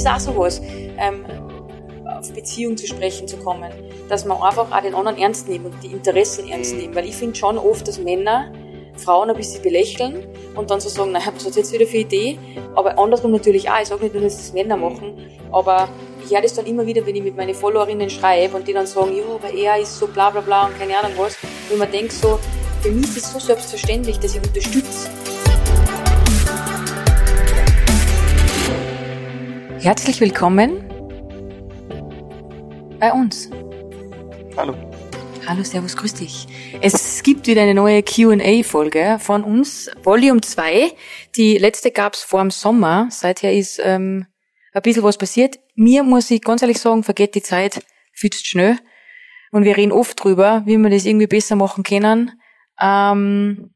ist auch sowas, ähm, auf Beziehung zu sprechen zu kommen, dass man einfach auch den anderen ernst nimmt und die Interessen ernst nimmt. Weil ich finde schon oft, dass Männer Frauen ein bisschen belächeln und dann so sagen, naja, was hat jetzt wieder für eine Idee? Aber andersrum natürlich auch, ich sage nicht nur, dass das Männer machen, aber ich höre das dann immer wieder, wenn ich mit meinen Followerinnen schreibe und die dann sagen, ja, aber er ist so bla bla bla und keine Ahnung was. Und man denkt so, für mich ist es so selbstverständlich, dass ich unterstütze. Herzlich willkommen bei uns. Hallo. Hallo, Servus, grüß dich. Es gibt wieder eine neue Q&A-Folge von uns, Volume 2. Die letzte gab's vor dem Sommer. Seither ist ähm, ein bisschen was passiert. Mir muss ich ganz ehrlich sagen, vergeht die Zeit zu schnell. Und wir reden oft drüber, wie wir das irgendwie besser machen können. Ähm,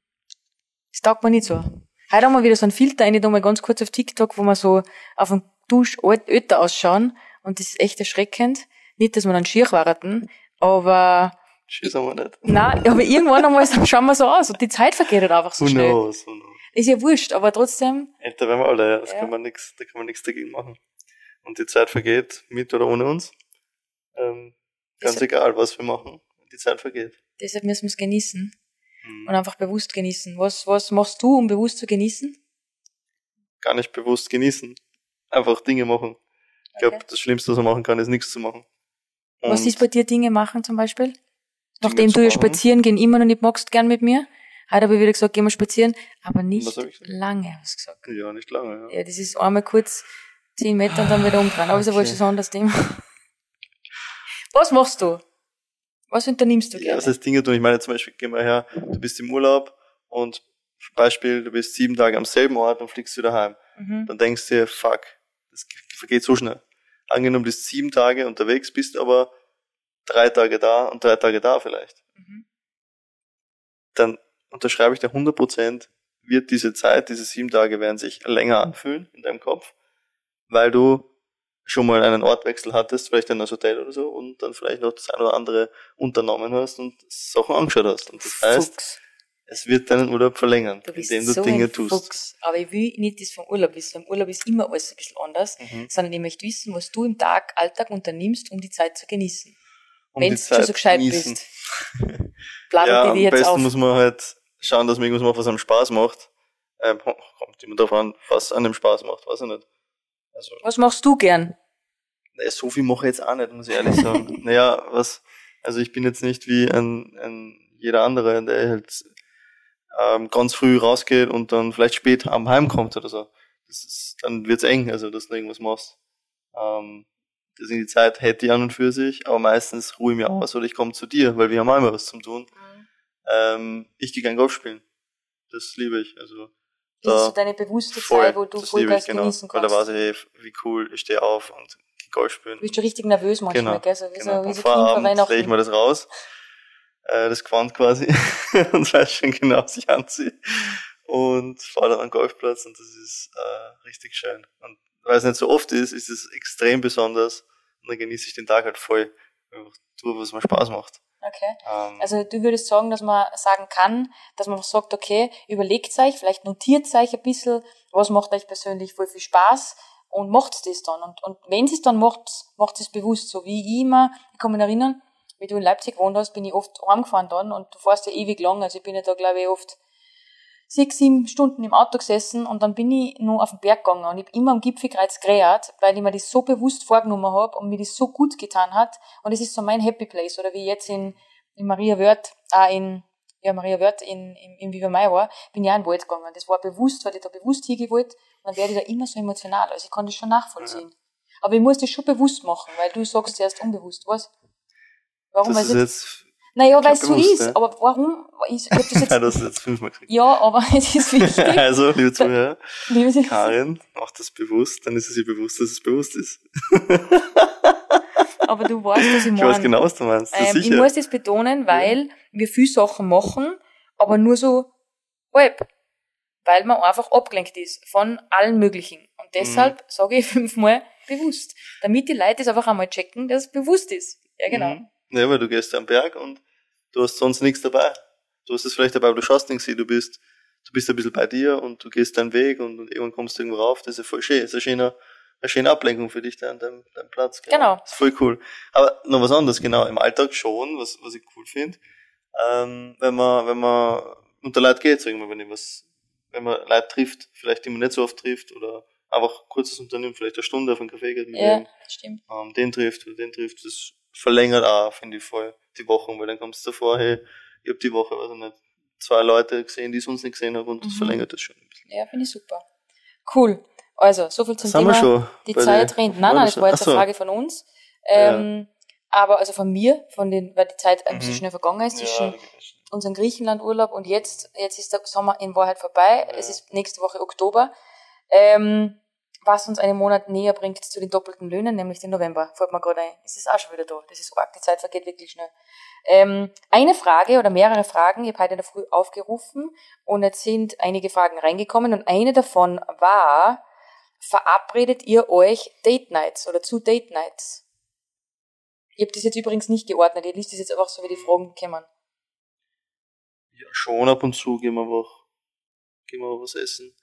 das taugt mir nicht so. Heute haben wir wieder so einen Filter rein, da mal ganz kurz auf TikTok, wo wir so auf dem Dusch älter ausschauen. Und das ist echt erschreckend. Nicht, dass wir dann schier warten, aber Tschüss haben wir nicht. Nein, aber irgendwann einmal schauen wir so aus und die Zeit vergeht halt einfach so Who schnell. knows, who knows. Ist ja wurscht, aber trotzdem, Älter werden wir alle, ja. Das Ja. kann man nix, da kann man nichts dagegen machen. Und die Zeit vergeht, mit oder ohne uns. Ähm, ganz Das- egal, was wir machen. Die Zeit vergeht. deshalb müssen wir es genießen Hm. und einfach bewusst genießen. Was, was machst du, um bewusst zu genießen? Gar nicht bewusst genießen. Einfach Dinge machen. Ich glaube, Okay. das Schlimmste, was man machen kann, ist nichts zu machen. Was Und ist bei dir Dinge machen zum Beispiel? Nachdem zu du ja spazieren gehen immer noch nicht magst, gern mit mir. Heute habe ich wieder gesagt, gehen wir spazieren, aber nicht Was lange, hast du gesagt. Ja, nicht lange, ja. Ja, das ist einmal kurz zehn Meter und dann wieder umdrehen. Aber ist ja Okay. wohl schon ein anderes Thema. Was machst du? Was unternimmst du Ja, gerne? was heißt Dinge tun? Ich meine, zum Beispiel, geh mal her, du bist im Urlaub und zum Beispiel, du bist sieben Tage am selben Ort und fliegst wieder heim. Mhm. Dann denkst du dir, fuck, das vergeht so schnell. Angenommen, du bist sieben Tage unterwegs, bist aber drei Tage da und drei Tage da vielleicht. Mhm. Dann unterschreibe ich dir 100 Prozent, wird diese Zeit, diese sieben Tage werden sich länger anfühlen in deinem Kopf, weil du schon mal einen Ortwechsel hattest, vielleicht in das Hotel oder so, und dann vielleicht noch das eine oder andere unternommen hast und Sachen angeschaut hast. Und das heißt, Fuchs. Es wird deinen Urlaub verlängern, Du indem du so Dinge tust. Fuchs. Aber ich will nicht das vom Urlaub wissen. Im Urlaub ist immer alles ein bisschen anders, Mhm. sondern ich möchte wissen, was du im Tag, Alltag unternimmst, um die Zeit zu genießen. Um Wenn du schon so gescheit genießen. bist. Bla, ja, am besten auf. muss man halt schauen, dass man irgendwas macht, was einem Spaß macht. Ähm, kommt immer darauf an, was einem Spaß macht, weiß ich nicht. Also, Was machst du gern? naja, so viel mache ich jetzt auch nicht, muss ich ehrlich sagen. naja, was, also ich bin jetzt nicht wie ein, ein jeder andere, der halt ähm, ganz früh rausgeht und dann vielleicht spät am Heim kommt oder so. Das ist, dann wird's eng, also dass du irgendwas machst. Ähm, deswegen die Zeit hätte ich an und für sich, aber meistens ruhe ich mir aus oder ich komme zu dir, weil wir haben auch immer was zum tun. Ähm, ich gehe gern Golf spielen. Das liebe ich. Also Das ist so deine bewusste voll, Zeit, wo du Vollgas ich, genau. genießen Weil da kannst. weiß ich, wie cool, ich stehe auf und gehe Golf spielen. Du bist schon richtig nervös manchmal, Genau, gell? So wie Genau. so, wie Am so Kind vor Vorabend lege ich mir das raus, äh, das Quant quasi, und weiß schon genau, was ich anziehe. Und fahre dann am Golfplatz und das ist äh, richtig schön. Und weil es nicht so oft ist, ist es extrem besonders und dann genieße ich den Tag halt voll. Einfach tue, was mir Spaß macht. Okay. Ähm, Also du würdest sagen, dass man sagen kann, dass man sagt, okay, überlegt euch, vielleicht notiert euch ein bisschen, was macht euch persönlich voll viel Spaß und macht's das dann. Und, und wenn es dann macht, macht es bewusst. So wie ich immer, ich kann mich erinnern, wie du in Leipzig gewohnt hast, bin ich oft heimgefahren dann und du fährst ja ewig lang. Also ich bin ja da, glaube ich, oft sechs, sieben Stunden im Auto gesessen und dann bin ich nur auf den Berg gegangen und ich hab immer am Gipfelkreuz geredet, weil ich mir das so bewusst vorgenommen habe und mir das so gut getan hat und es ist so mein Happy Place oder wie jetzt in, in Maria Wörth, äh, in ja, Maria Wörth in, in, in Viva Mai war, bin ich auch in den Wald gegangen. Das war bewusst, weil ich da bewusst hingewollt und dann werde ich da immer so emotional. Also ich kann das schon nachvollziehen. Aber ich muss das schon bewusst machen, weil du sagst zuerst unbewusst, was? Warum? das ist jetzt, naja, ich weil es so ist. ja. Aber warum? Ich, ich hab das jetzt ja, das jetzt fünfmal gekriegt. ja, aber es ist wichtig. Also, liebe Zuhörer, Liebe Karin macht das bewusst, dann ist es ihr bewusst, dass es bewusst ist. Aber du weißt, was ich Ich meine. weiß genau, was du meinst. Ähm, ich muss das betonen, weil wir viel Sachen machen, aber nur so halb. Weil man einfach abgelenkt ist von allen möglichen. Und deshalb Mhm. sage ich fünfmal bewusst. Damit die Leute es einfach einmal checken, dass es bewusst ist. Ja, genau. Mhm. Ja, weil du gehst am Berg und du hast sonst nichts dabei. Du hast es vielleicht dabei, aber du schaust nichts, du bist, du bist ein bisschen bei dir und du gehst deinen Weg und, und irgendwann kommst du irgendwo rauf. Das ist ja voll schön. Das ist ein schöner, eine schöne Ablenkung für dich da an deinem, deinem Platz. Genau. Das ist voll cool. Aber noch was anderes, genau, im Alltag schon, was, was ich cool finde, ähm, wenn man, wenn man unter Leute geht, wir, wenn ich was, wenn man Leute trifft, vielleicht die man nicht so oft trifft, oder einfach kurzes Unternehmen, vielleicht eine Stunde auf einen Kaffee geht mit Ja, dem, stimmt. ähm, den trifft oder den trifft, das verlängert auch, finde ich voll, die Wochen, weil dann kommst du davor, hey, ich hab die Woche, weiß ich nicht, zwei Leute gesehen, die ich sonst nicht gesehen habe und das Mhm. verlängert das schon ein bisschen. Ja, finde ich super. Cool. Also, so viel zum Das wir Thema. schon. Die Zeit rennt. Nein, nein, das war jetzt Ach so. eine Frage von uns. Ähm, Aber also von mir, von den, weil die Zeit ein bisschen Mhm. schnell vergangen ist Ja, zwischen das schon. unseren Griechenland-Urlaub und jetzt, jetzt ist der Sommer in Wahrheit vorbei. Ja. Es ist nächste Woche Oktober. Ähm, was uns einen Monat näher bringt zu den doppelten Löhnen, nämlich den November. Fällt mir gerade ein. Es ist auch schon wieder da. Das ist arg. Die Zeit vergeht wirklich schnell. Ähm, eine Frage oder mehrere Fragen. Ich habe heute in der Früh aufgerufen und jetzt sind einige Fragen reingekommen und eine davon war, verabredet ihr euch Date Nights oder zu Date Nights? Ich habe das jetzt übrigens nicht geordnet. Ihr liest das jetzt einfach so, wie die Fragen kommen. Ja, schon ab und zu gehen wir einfach, gehen wir was essen.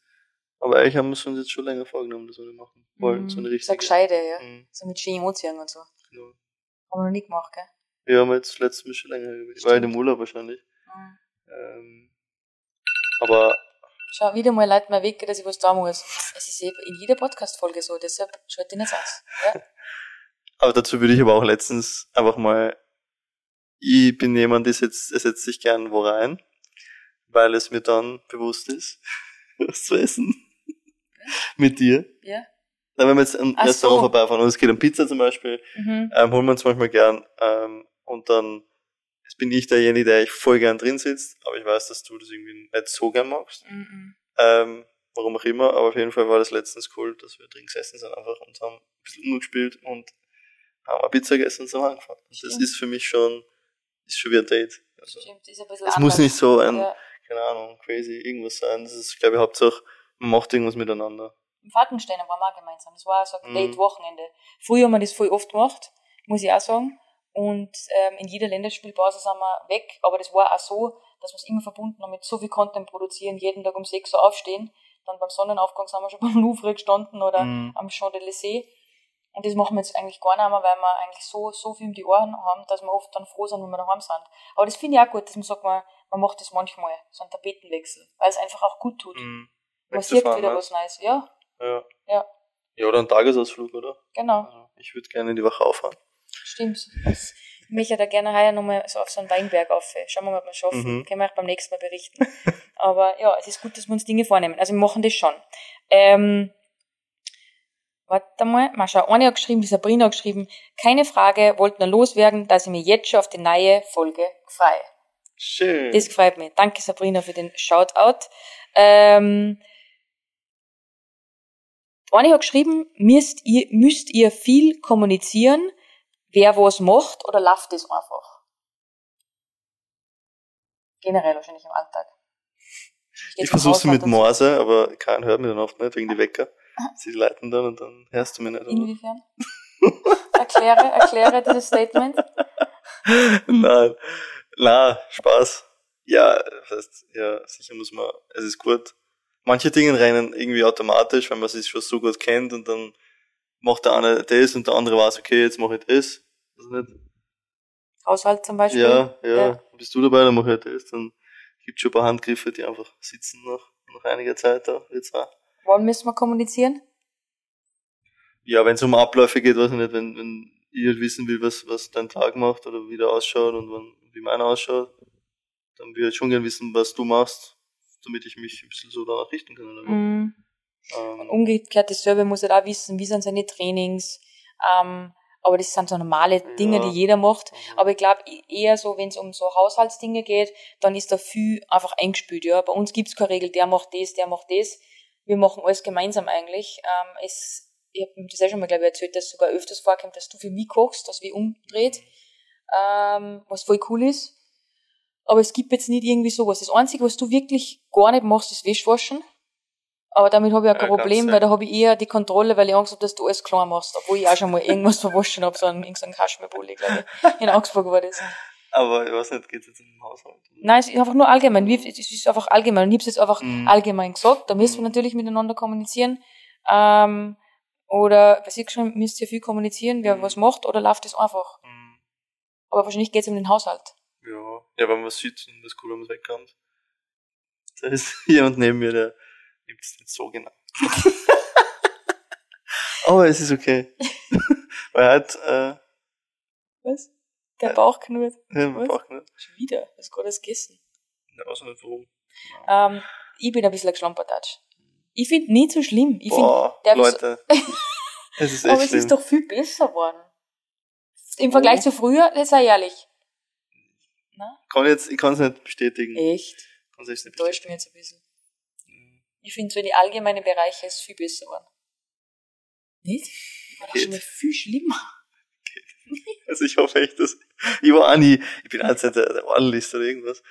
Aber eigentlich haben wir es uns jetzt schon länger vorgenommen, dass wir das machen wollen. So eine Mhm. richtige. So gescheite, ja. Mhm, So mit schönen Anziehung und so. Haben genau. wir noch nie gemacht, gell? Ja, haben wir jetzt letztes Mal schon länger gewesen. War in dem Urlaub wahrscheinlich. Mhm. Ähm, aber Schau, wieder mal leid mir weg, dass ich was da muss. Es ist eben in jeder Podcast-Folge so, deshalb schaut die nicht aus. Ja? Aber dazu würde ich aber auch letztens einfach mal, ich bin jemand, der setzt, der setzt sich gern wo rein, weil es mir dann bewusst ist, was zu essen. Mit dir. Ja. Na, wenn wir jetzt am Ach Restaurant so. vorbeifahren und es geht um Pizza zum Beispiel, Mhm. ähm, holen wir uns manchmal gern, ähm, und dann jetzt bin ich derjenige, der ich voll gern drin sitzt, aber ich weiß, dass du das irgendwie nicht so gern magst. Mhm. Ähm, warum auch immer, aber auf jeden Fall war das letztens cool, dass wir drin gesessen sind einfach und haben ein bisschen Uno gespielt und haben eine Pizza gegessen und sind heimgefahren. Und das Stimmt. ist für mich schon, ist schon wie ein Date. Also, Stimmt, ist ein bisschen es anders. muss nicht so ein, Ja. keine Ahnung, crazy irgendwas sein. Das ist, glaube ich, Hauptsache, man macht irgendwas miteinander. Im Falkensteiner waren wir auch gemeinsam. Das war so ein Mhm. Date-Wochenende. Früher haben wir das voll oft gemacht, muss ich auch sagen. Und ähm, in jeder Länderspielpause sind wir weg. Aber das war auch so, dass wir es immer verbunden haben mit so viel Content produzieren, jeden Tag um 6 Uhr aufstehen. Dann beim Sonnenaufgang sind wir schon beim Louvre gestanden oder Mhm. am Champs-Élysées. Und das machen wir jetzt eigentlich gar nicht mehr, weil wir eigentlich so, so viel um die Ohren haben, dass wir oft dann froh sind, wenn wir daheim sind. Aber das finde ich auch gut, dass man sagt, man, man macht das manchmal, so einen Tapetenwechsel, weil es einfach auch gut tut. Mhm. Wegzufahren, wieder ne? was Neues. Ja, Ja. Ja. Ja, oder ein Tagesausflug, oder? genau. Also, ich würde gerne in die Woche auffahren. Stimmt. Das, ich möchte da gerne heuer nochmal so auf so einen Weinberg auf. Schauen wir mal, ob wir es schaffen. Mhm. Können wir auch beim nächsten Mal berichten. Aber ja, es ist gut, dass wir uns Dinge vornehmen. Also wir machen das schon. Ähm, warte mal, mal schau, eine hat geschrieben, die Sabrina hat geschrieben, keine Frage, wollte nur loswerden, dass ich mich jetzt schon auf die neue Folge freue. Schön. Das gefällt mir. Danke Sabrina für den Shoutout. Ähm, eine hat geschrieben, müsst ihr, müsst ihr viel kommunizieren, wer was macht oder läuft das einfach? Generell wahrscheinlich im Alltag. ich versuch's mit Morse, aber keiner hört mich dann oft nicht, wegen die Wecker. Sie leiten dann und dann hörst du mich nicht. Inwiefern? erkläre, erkläre dieses Statement. Nein, na, Spaß. Ja, das heißt, ja, sicher muss man, es ist gut. Manche Dinge rennen irgendwie automatisch, wenn man sich schon so gut kennt und dann macht der eine das und der andere weiß, okay, jetzt mache ich das. das nicht. Haushalt zum Beispiel. Ja, ja, Ja. bist du dabei, dann mache ich das. Dann gibt schon ein paar Handgriffe, die einfach sitzen nach, nach einiger Zeit da. Jetzt auch. Wann müssen wir kommunizieren? Ja, wenn es um Abläufe geht, weiß ich nicht, wenn, wenn ich halt wissen will, was, was dein Tag macht oder wie der ausschaut und wann, wie meiner ausschaut, dann würde ich schon gerne wissen, was du machst, damit ich mich ein bisschen so danach richten kann. Mhm. Ähm, umgekehrt dasselbe muss er auch wissen, wie sind seine Trainings. Ähm, aber das sind so normale Dinge, Ja. die jeder macht. Mhm. Aber ich glaube eher so, wenn es um so Haushaltsdinge geht, dann ist da viel einfach eingespielt. Ja. Bei uns gibt's keine Regel, der macht das, der macht das. Wir machen alles gemeinsam eigentlich. Ähm, es, ich habe das ja schon mal, glaube ich, erzählt, dass es sogar öfters vorkommt, dass du für mich kochst, dass wir umdreht, ähm, was voll cool ist. Aber es gibt jetzt nicht irgendwie sowas. Das Einzige, was du wirklich gar nicht machst, ist Wäschwaschen. Aber damit habe ich auch kein Ja, Problem, weil da habe ich eher die Kontrolle, weil ich Angst habe, dass du alles klar machst. Obwohl ich auch schon mal irgendwas verwaschen habe, so einen, irgend so einen Kaschmirpulli, glaube ich. In Augsburg war das. aber ich weiß nicht, geht's jetzt um den Haushalt? Nein, es ist einfach nur allgemein. Es ist einfach allgemein. Und ich habe es jetzt einfach Mhm. allgemein gesagt. Da müssen wir Mhm. natürlich miteinander kommunizieren. Ähm, Oder bei sich schon müsst ihr viel kommunizieren, wer Mhm. was macht, oder läuft das einfach. Mhm. Aber wahrscheinlich geht es um den Haushalt. Ja, ja, wenn man was sieht und das cool, wenn man wegkommt. Da ist jemand neben mir, der nimmt es nicht so genau. Aber es ist okay. Weil halt, äh, Was? Der. Bauch knurrt. ja, Was? braucht nicht. Schon wieder. Das ist gerade das gegessen. Ja, weiß nicht warum. Ähm, ich bin ein bisschen ein Geschlampertatsch. Ich finde nicht so schlimm. Ich find, Boah, der- Leute. es ist echt aber es schlimm. ist doch viel besser geworden. Im Vergleich Oh. zu früher, das sei ehrlich. Kann jetzt, ich kann es nicht bestätigen. Echt? Kann es nicht Täuscht bestätigen. mich jetzt ein bisschen. Ich finde so in die allgemeinen Bereiche ist viel besser geworden. Nicht? War Geht. schon mal viel schlimmer. Also ich hoffe echt, dass, ich war auch nie, ich bin halt der, der ordentlichste oder irgendwas.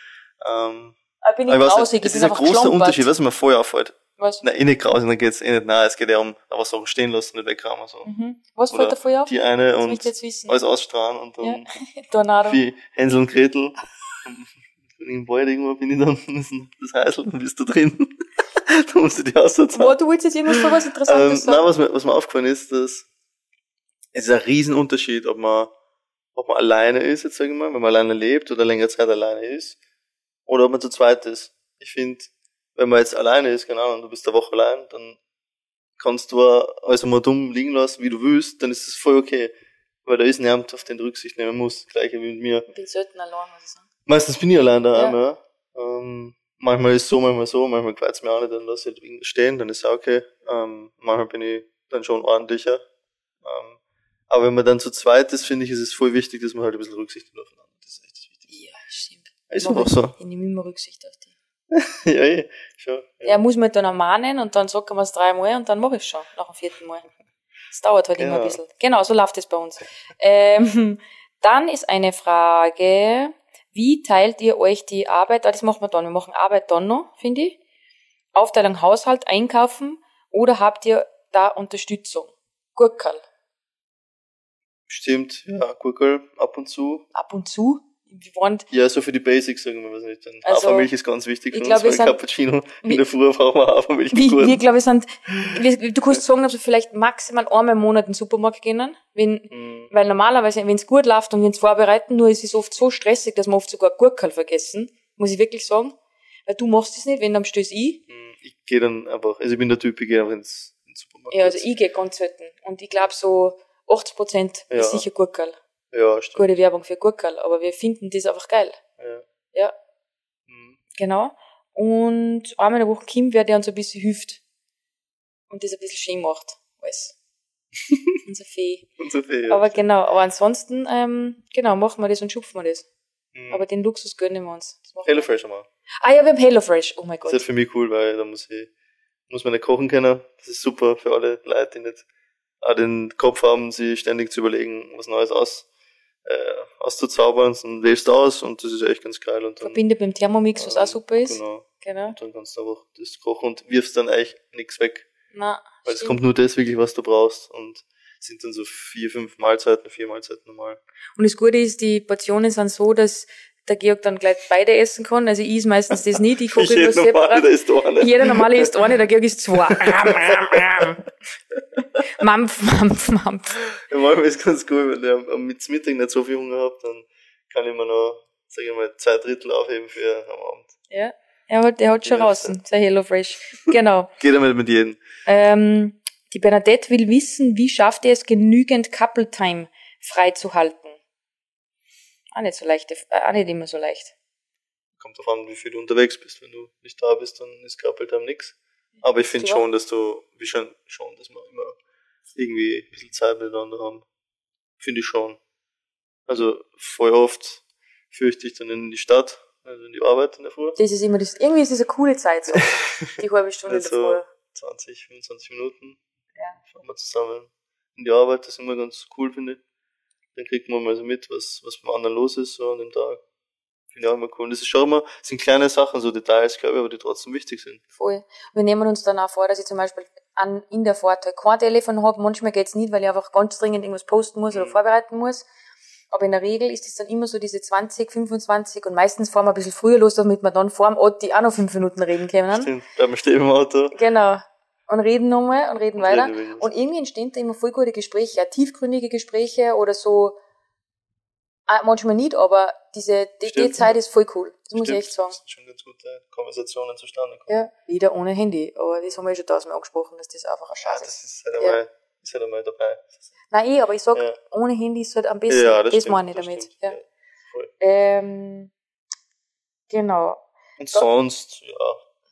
Ähm, Aber bin ich aber ich weiß grausig, nicht, es ist ein großer. Unterschied, was mir vorher auffällt. Was? Na, eh nicht grausig, dann geht's eh nicht nahe, es geht ja um einfach Sachen stehen lassen, nicht wegkramen, so. Mhm. Was Oder fällt dir vorher auf? Die eine Das und ich alles ausstrahlen und dann Tornado. wie Hänsel und Gretel. Im Wald irgendwo bin ich dann, das Heißel, dann bist du drin. da musst du die Aussatz Boah, du willst jetzt irgendwas für was Ähm, Interessantes nein, sagen? was mir, was mir aufgefallen ist, dass es ist ein Riesenunterschied, ob man, ob man alleine ist, jetzt sagen wir mal, wenn man alleine lebt oder längere Zeit alleine ist, oder ob man zu zweit ist. Ich finde, wenn man jetzt alleine ist, genau, und du bist eine Woche allein, dann kannst du auch alles einmal dumm liegen lassen, wie du willst, dann ist das voll okay. Weil da ist niemand, auf den du Rücksicht nehmen muss. Gleiche wie mit mir. Ich bin selten allein, muss ich sagen. Meistens bin ich allein daheim, ja. Ähm, manchmal ist es so, manchmal so, manchmal gefällt es mir auch nicht, dann lasse ich halt irgendwas stehen, dann ist es auch okay. Ähm, manchmal bin ich dann schon ordentlicher. Ähm, aber wenn man dann zu zweit ist, finde ich, ist es voll wichtig, dass man halt ein bisschen Rücksicht nimmt aufeinander. Das ist echt das Wichtigste. Ja, stimmt. Ist einfach ich- so. Ich nehme immer Rücksicht auf die. ja, eh, schon. Er muss mir dann ermahnen und dann sagt er mir es dreimal und dann mache ich schon, nach dem vierten Mal. Das dauert halt immer ein Genau. bisschen. Genau, so läuft es bei uns. Ähm, dann ist eine Frage, wie teilt ihr euch die Arbeit, ah, das machen wir dann, wir machen Arbeit dann noch, finde ich. Aufteilung Haushalt, Einkaufen oder habt ihr da Unterstützung? Gurkerl, Stimmt, ja, Gurkel ab und zu. ab und zu. Wir waren, Ja, so für die Basics, sagen wir was nicht. Dann Also, Hafermilch ist ganz wichtig ich für glaub, uns, weil Cappuccino in der Früh brauchen wir Hafermilch wir, wir glaube ich sind, wir, du kannst sagen, dass wir vielleicht maximal einmal im Monat in den Supermarkt gehen, wenn, Mhm. Weil normalerweise, wenn es gut läuft und wir uns vorbereiten, nur ist es oft so stressig, dass wir oft sogar Gurkel vergessen, muss ich wirklich sagen. Weil du machst es nicht, wenn dann stößt ich. Mhm. Ich gehe dann einfach, also ich bin der Typ, ich gehe einfach ins, ins Supermarkt. Ja, also ich gehe ganz selten. Und ich glaube so 80 Prozent Ja. ist sicher Gurkel. Ja, stimmt. Gute Werbung für Gurkel. Aber wir finden das einfach geil. Ja. Ja, Mhm. genau. Und einmal in der Woche Kim, wer der uns ein bisschen hilft. Und das ein bisschen schön macht. Alles. Unser Fee. So viel, ja. Aber genau, aber ansonsten, ähm, genau, machen wir das und schupfen wir das. Mhm. Aber den Luxus gönnen wir uns. HelloFresh einmal. Ah ja, wir haben HelloFresh. Oh mein Das ist Gott. für mich cool, weil da muss ich, muss man nicht kochen können. Das ist super für alle Leute, die nicht auch den Kopf haben, sich ständig zu überlegen, was Neues aus, auszuzaubern. Dann wählst du aus und das ist echt ganz geil. Und dann, Verbindet mit dem Thermomix, was ähm, auch super ist. Genau. Genau. Und dann kannst du einfach das kochen und wirfst dann eigentlich nichts weg. Na, Weil es stimmt. kommt nur das wirklich, was du brauchst. Und es sind dann so vier, fünf Mahlzeiten, vier Mahlzeiten normal. Und das Gute ist, die Portionen sind so, dass der Georg dann gleich beide essen kann. Also ich is meistens das nicht, ich irgendwas normale, separat. einer. Jeder normale isst eine, der Georg isst zwei. Mampf, mampf, mampf. Ja, manchmal ist ganz cool, wenn ich am mit Mittag nicht so viel Hunger habe, dann kann ich mir noch, sag ich mal, zwei Drittel aufheben für am Abend. Ja, er hat, er hat schon Ja, raus, sein HelloFresh. Genau. Geht damit mit jedem. Ähm, die Bernadette will wissen, wie schafft ihr es, genügend Couple Time freizuhalten? Auch nicht so leicht, äh, auch nicht immer so leicht. Kommt drauf an, wie viel du unterwegs bist. Wenn du nicht da bist, dann ist Couple Time nix. Aber ich finde schon, dass du, wie schon, schon, dass wir immer irgendwie ein bisschen Zeit miteinander haben. Finde ich schon. Also, voll oft fürchte ich dann in die Stadt, also in die Arbeit in der Früh. Das ist immer das, irgendwie ist das eine coole Zeit so. Die halbe Stunde Also, davor. 20, 25 Minuten. Ja. Fahren wir zusammen in die Arbeit, das ist immer ganz cool, finde ich. Dann kriegt man mal so mit, was, was beim anderen los ist, so an dem Tag. Finde ich auch immer cool. Und das ist schon immer, sind kleine Sachen, so Details, glaube ich, aber die trotzdem wichtig sind. Voll. Wir nehmen uns dann auch vor, dass ich zum Beispiel an, in der Fahrt kein Telefon habe. Manchmal geht's nicht, weil ich einfach ganz dringend irgendwas posten muss oder Mhm. vorbereiten muss. Aber in der Regel ist es dann immer so diese 20, 25 und meistens fahren wir ein bisschen früher los, damit wir dann vor dem Otti auch noch fünf Minuten reden können. Stimmt, bleiben wir stehen im Auto. Genau. Und reden nochmal und reden Und weiter. reden. Und irgendwie entstehen da immer voll gute Gespräche, auch tiefgründige Gespräche oder so, ah, manchmal nicht, aber diese, die, die Stimmt. Zeit ist voll cool. Das muss ich Stimmt, echt sagen. es sind schon ganz gute Konversationen zustande gekommen. Ja, wieder ohne Handy. Aber das haben wir ja schon tausendmal angesprochen, dass das einfach ein Ja, Scheiß das ist. halt einmal, ist halt einmal dabei. Nein, eh, aber ich sag, Ja. ohne Handy ist halt am besten. Ja, das das stimmt, meine ich das damit. stimmt, Ja. ja. Ähm, genau, Und sonst, ja,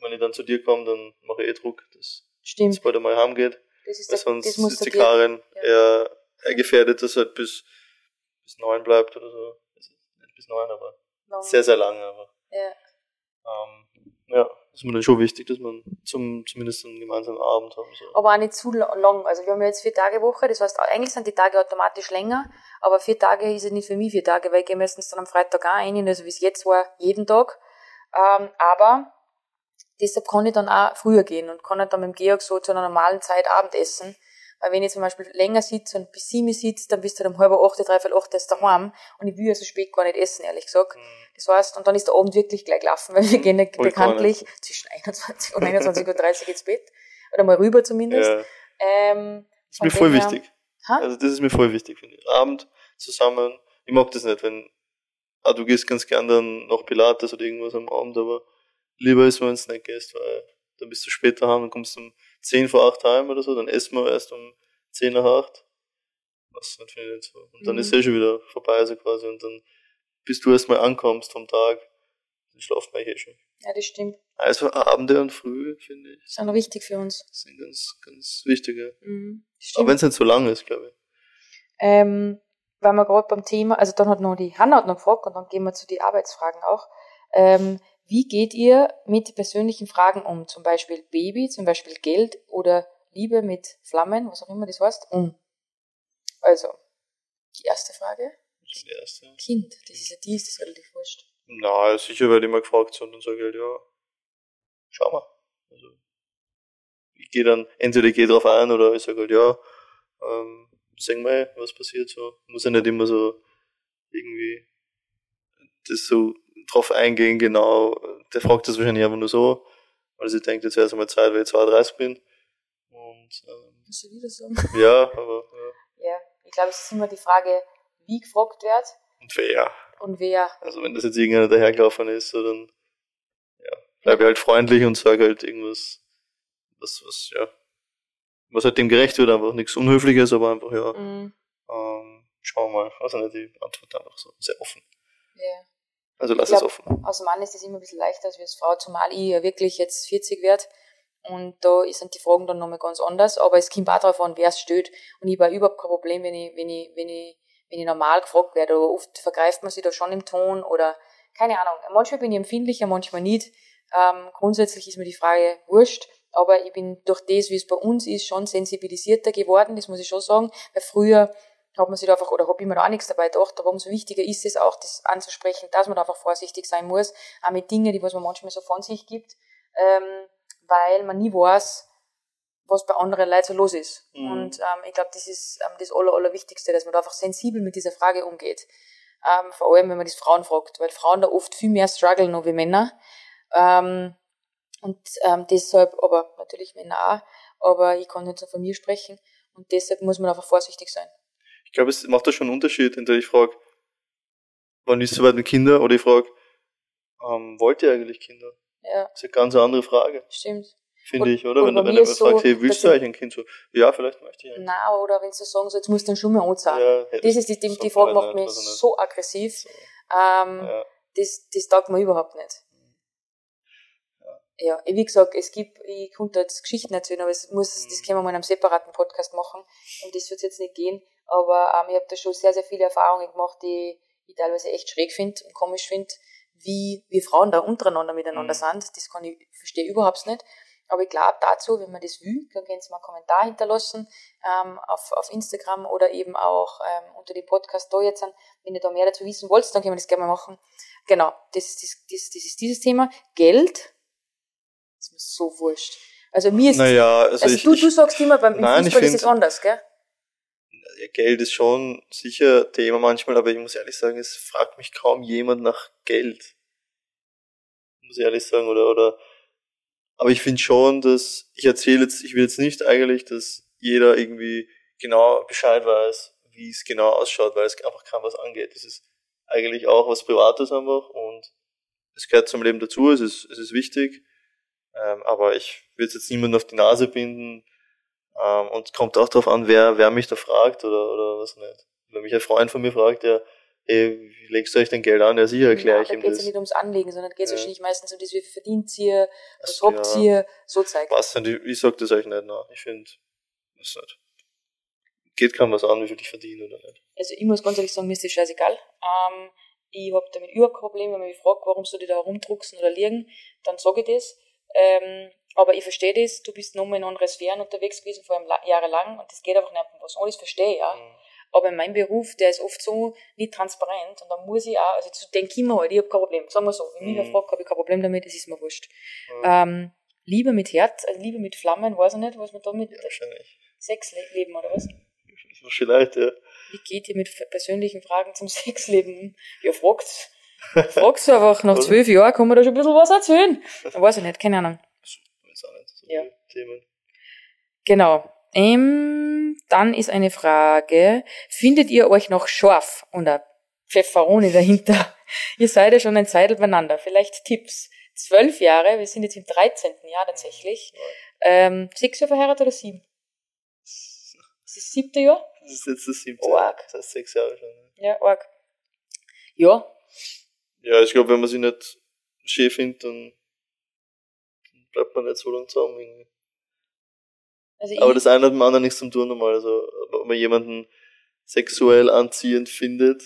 wenn ich dann zu dir komme, dann mache ich eh Druck, dass stimmt. es bald einmal heimgeht. Das ist der, sonst das muss ist die Karin ja. eher, eher gefährdet, dass er halt bis, bis neun bleibt oder so. Also nicht bis neun, aber lang- sehr, sehr lange. Aber, Ja. ähm, ja, ist mir dann schon wichtig, dass man zum, zumindest einen gemeinsamen Abend haben. So. aber auch nicht zu la- lang. Also wir haben ja jetzt vier Tage Woche, das heißt, eigentlich sind die Tage automatisch länger, aber vier Tage ist es nicht für mich vier Tage, weil ich gehe meistens dann am Freitag auch rein, also wie es jetzt war, jeden Tag. Ähm, aber deshalb kann ich dann auch früher gehen und kann halt dann mit dem Georg so zu einer normalen Zeit Abendessen. Weil wenn ich zum Beispiel länger sitze und bis sieben sitze, dann bist du halt um halb acht, dreiviertel acht erst daheim und ich will ja so spät gar nicht essen, ehrlich gesagt. Mhm. Das heißt, und dann ist der Abend wirklich gleich gelaufen, weil wir gehen ja Voll bekanntlich zwischen 21 und 21.30 Uhr ins Bett. Oder mal rüber zumindest. Ja, Ähm, ist mir voll her- wichtig. Ha? Also das ist mir voll wichtig, finde ich. Abend zusammen. Ich mag das nicht, wenn, ah, du gehst ganz gern dann noch Pilates oder irgendwas am Abend, aber lieber ist, wenn du nicht gehst, weil dann bist du später heim, dann kommst du um 10 vor 8 heim oder so, dann essen wir erst um 10 nach 8. Was das finde ich nicht so. Und dann Mhm. ist eh schon wieder vorbei, so quasi, und dann, bis du erst mal ankommst vom Tag, dann schlaft man eh schon. ja, das stimmt. Also Abende und Früh, finde ich, noch wichtig für uns. sind ganz, ganz wichtige. Mhm. Das Aber wenn es nicht so lang ist, glaube ich. Ähm, weil wir gerade beim Thema, also dann hat noch die Hanna hat noch gefragt und dann gehen wir zu den Arbeitsfragen auch. Ähm, wie geht ihr mit persönlichen Fragen um? Zum Beispiel Baby, zum Beispiel Geld oder Liebe mit Flammen, was auch immer das heißt, um? Also, die erste Frage. Das ist die erste. Kind, das ist ja die, ist das relativ wurscht. Na, sicher werde ich mal gefragt so, und dann sage ich halt, ja, schau mal. Also, ich gehe dann, entweder ich gehe drauf ein oder ich sage halt, ja, ähm, sehen wir, was passiert so. Muss ja nicht immer so irgendwie das so drauf eingehen, genau. Der fragt das wahrscheinlich einfach nur so, weil sie denkt, jetzt wäre es einmal Zeit, weil ich 32 bin. Und ähm, Musst du wieder sagen? ja, aber ja. Ja, ich glaube, es ist immer die Frage, wie gefragt wird Und wer? und wer. Also wenn das jetzt irgendeiner dahergelaufen ist, so dann ja, bleibe ich halt freundlich und sage halt irgendwas, was, was, ja, was halt dem gerecht wird, einfach nichts Unhöfliches, aber einfach, ja, Mhm. ähm, schauen wir mal. Also nicht, die Antwort einfach so sehr offen. Ja. Also lass Ich es glaub, offen. Als Mann ist das immer ein bisschen leichter als als Frau, zumal ich ja wirklich jetzt 40 werde. Und da sind die Fragen dann nochmal ganz anders. Aber es kommt auch darauf an, wer es stellt. Und ich habe überhaupt kein Problem, wenn ich, wenn ich, wenn ich, wenn ich normal gefragt werde. Aber oft vergreift man sich da schon im Ton oder, keine Ahnung. Manchmal bin ich empfindlicher, manchmal nicht. Ähm, grundsätzlich ist mir die Frage wurscht. Aber ich bin durch das, wie es bei uns ist, schon sensibilisierter geworden. Das muss ich schon sagen. Weil früher hat man sich da einfach, oder habe ich mir da auch nichts dabei gedacht, aber umso wichtiger ist es auch, das anzusprechen, dass man da einfach vorsichtig sein muss, auch mit Dingen, die was man manchmal so von sich gibt, ähm, weil man nie weiß, was bei anderen Leuten so los ist. Mhm. Und ähm, ich glaube, das ist ähm, das Aller, Allerwichtigste, dass man da einfach sensibel mit dieser Frage umgeht. Ähm, vor allem, wenn man das Frauen fragt, weil Frauen da oft viel mehr strugglen noch wie Männer. Ähm, und ähm, deshalb, aber natürlich Männer auch, aber ich kann nicht so von mir sprechen und deshalb muss man einfach vorsichtig sein. Ich glaube, es macht da schon einen Unterschied, entweder ich frage, wann ist es soweit mit Kindern, oder ich frage, ähm, wollt ihr eigentlich Kinder? Ja, Das ist eine ganz andere Frage, stimmt. finde ich, oder? Wenn, du- wenn ist so, fragt, hey, willst du eigentlich ein Kind? So, ja, vielleicht möchte ich einen. Na, oder wenn sie sagen, so, jetzt musst du dann schon mal anzahlen. Ja, das ist die, die, die Frage macht mich nicht. so aggressiv. So, Ähm, ja. das, das taugt mir überhaupt nicht. Ja, wie gesagt, es gibt, ich konnte jetzt Geschichten erzählen, aber es muss, Mhm. das können wir mal in einem separaten Podcast machen. Und das wird jetzt nicht gehen. Aber ähm, ich habe da schon sehr, sehr viele Erfahrungen gemacht, die ich teilweise echt schräg finde und komisch finde, wie, wie Frauen da untereinander miteinander Mhm. sind. Das kann ich, verstehe überhaupt nicht. Aber ich glaube dazu, wenn man das will, dann können Sie mal einen Kommentar hinterlassen ähm, auf, auf Instagram oder eben auch ähm, unter dem Podcast da jetzt. Wenn ihr da mehr dazu wissen wollt, dann können wir das gerne mal machen. Genau, das, ist- das, das, das ist dieses Thema. Geld ist mir so wurscht. Also mir ist, Naja, also, also ich, du, ich, du sagst immer, beim im Nein, Fußball ist es anders, gell? Geld ist schon sicher Thema manchmal, aber ich muss ehrlich sagen, es fragt mich kaum jemand nach Geld. Muss ich ehrlich sagen, oder, oder, Aber ich finde schon, dass ich erzähle jetzt, ich will jetzt nicht eigentlich, dass jeder irgendwie genau Bescheid weiß, wie es genau ausschaut, weil es einfach kaum was angeht. Das ist eigentlich auch was Privates einfach und es gehört zum Leben dazu, es ist, es ist wichtig. Ähm, aber ich will jetzt niemanden auf die Nase binden ähm, und kommt auch darauf an, wer, wer mich da fragt oder, oder was nicht. Wenn mich ein Freund von mir fragt, der ey, wie legst du euch dein Geld an? Ja, sicher, erkläre ja, ich da ihm geht es das. ja nicht ums Anlegen, sondern geht es Ja. wahrscheinlich meistens um das, wie viel verdient ihr, was Ach, habt ja. ihr, so Zeug. Was denn, ich, ich sag das euch nicht, na. Ich finde, das nicht. Geht kaum was an, wie viel ich verdiene oder nicht. Also ich muss ganz ehrlich sagen, mir ist das scheißegal. Ähm, ich habe damit überhaupt kein Problem, wenn man mich fragt, warum soll ich da herumdrucksen oder liegen, dann sage ich das. Ähm, aber ich verstehe das, du bist nochmal in anderen Sphären unterwegs gewesen, vor allem la- jahrelang, und das geht einfach nicht um was an, das verstehe ich auch. Mhm. Aber mein Beruf, der ist oft so nicht transparent und da muss ich auch, also zu denke ich mir halt, ich habe kein Problem. Sagen wir so, wenn mich Mhm. fragt, habe ich kein Problem damit, es ist mir wurscht. Ja, Ähm, Liebe mit Herz, also Liebe mit Flammen, weiß ich nicht, was man da mit ja, wahrscheinlich. Sex le- leben oder was? Vielleicht, ja. Wie geht ihr mit persönlichen Fragen zum Sexleben? Ja, fragt. Fragst du einfach, nach Oder? zwölf Jahren kann man da schon ein bisschen was erzählen. Weiß ich nicht, keine Ahnung. Weiß auch nicht. So Ja. Themen. Genau. Ähm, dann ist eine Frage, findet ihr euch noch scharf und ein Pfefferoni dahinter? Ihr seid ja schon ein Zeitl beieinander. Vielleicht Tipps. Zwölf Jahre, wir sind jetzt im 13. Jahr tatsächlich. Ähm, sechs Jahre verheiratet oder sieben? Ist das siebte Jahr? Das ist jetzt das siebte. Arg. Das heißt sechs Jahre schon. ne? Ja, arg. Ja, Ja, ich glaube, wenn man sich nicht schön findet, dann bleibt man nicht so lange zusammen. Irgendwie. also Aber das eine hat mit dem anderen nichts zu tun normal. Also, ob man jemanden sexuell anziehend findet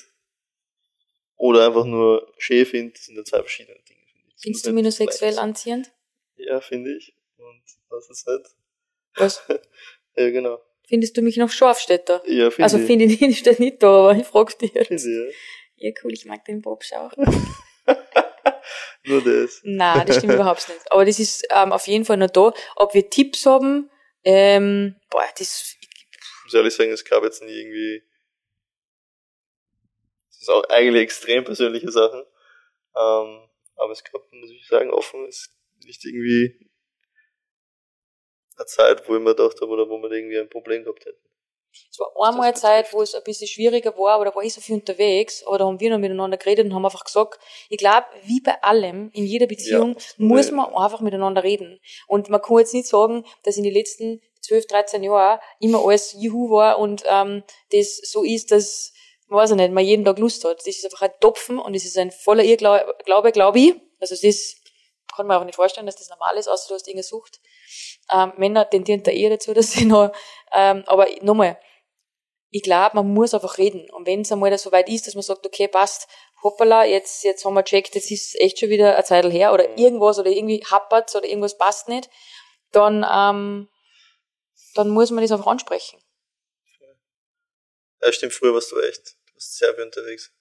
oder einfach nur schön findet, sind ja zwei verschiedene Dinge. findest du mich nur sexuell anziehend? Ja, finde ich. Und was ist halt? Was? Ja, genau. Findest du mich noch scharf, steht da? Ja, finde Also ich. finde ich nicht, steht nicht da, aber ich frag's dich jetzt. Finde ich, Ja, cool, ich mag den Bob Schau. Nur das. Nein, das stimmt überhaupt nicht. Aber das ist ähm, auf jeden Fall noch da. Ob wir Tipps haben, ähm, boah, das, Ich muss ehrlich sagen, es gab jetzt nie irgendwie. Das ist auch eigentlich extrem persönliche Sachen. Ähm, aber es gab, muss ich sagen, offen ist nicht irgendwie eine Zeit, wo ich mir gedacht habe oder wo wir irgendwie ein Problem gehabt hätten. Es war einmal eine das Zeit, wo es ein bisschen schwieriger war, aber da war ich so viel unterwegs, aber da haben wir noch miteinander geredet und haben einfach gesagt, ich glaube, wie bei allem, in jeder Beziehung, Ja, muss man einfach miteinander reden. Und man kann jetzt nicht sagen, dass in den letzten 12, 13 Jahren immer alles Juhu war und ähm, das so ist, dass, weiß ich nicht, man jeden Tag Lust hat. Das ist einfach ein Topfen und es ist ein voller Irrglaube, glaube, glaube ich. Also das kann man auch nicht vorstellen, dass das normal ist, außer du hast irgendeine Sucht. Ähm, Männer tendieren da eher dazu, dass sie noch, ähm, aber nochmal, ich glaube, man muss einfach reden. Und wenn es einmal so weit ist, dass man sagt, okay, passt, hoppala, jetzt, jetzt haben wir checkt, jetzt ist echt schon wieder eine Zeit her oder Mhm. irgendwas oder irgendwie happert's oder irgendwas passt nicht, dann, ähm, dann muss man das einfach ansprechen. Ja, stimmt, früher warst du echt, du warst sehr viel unterwegs.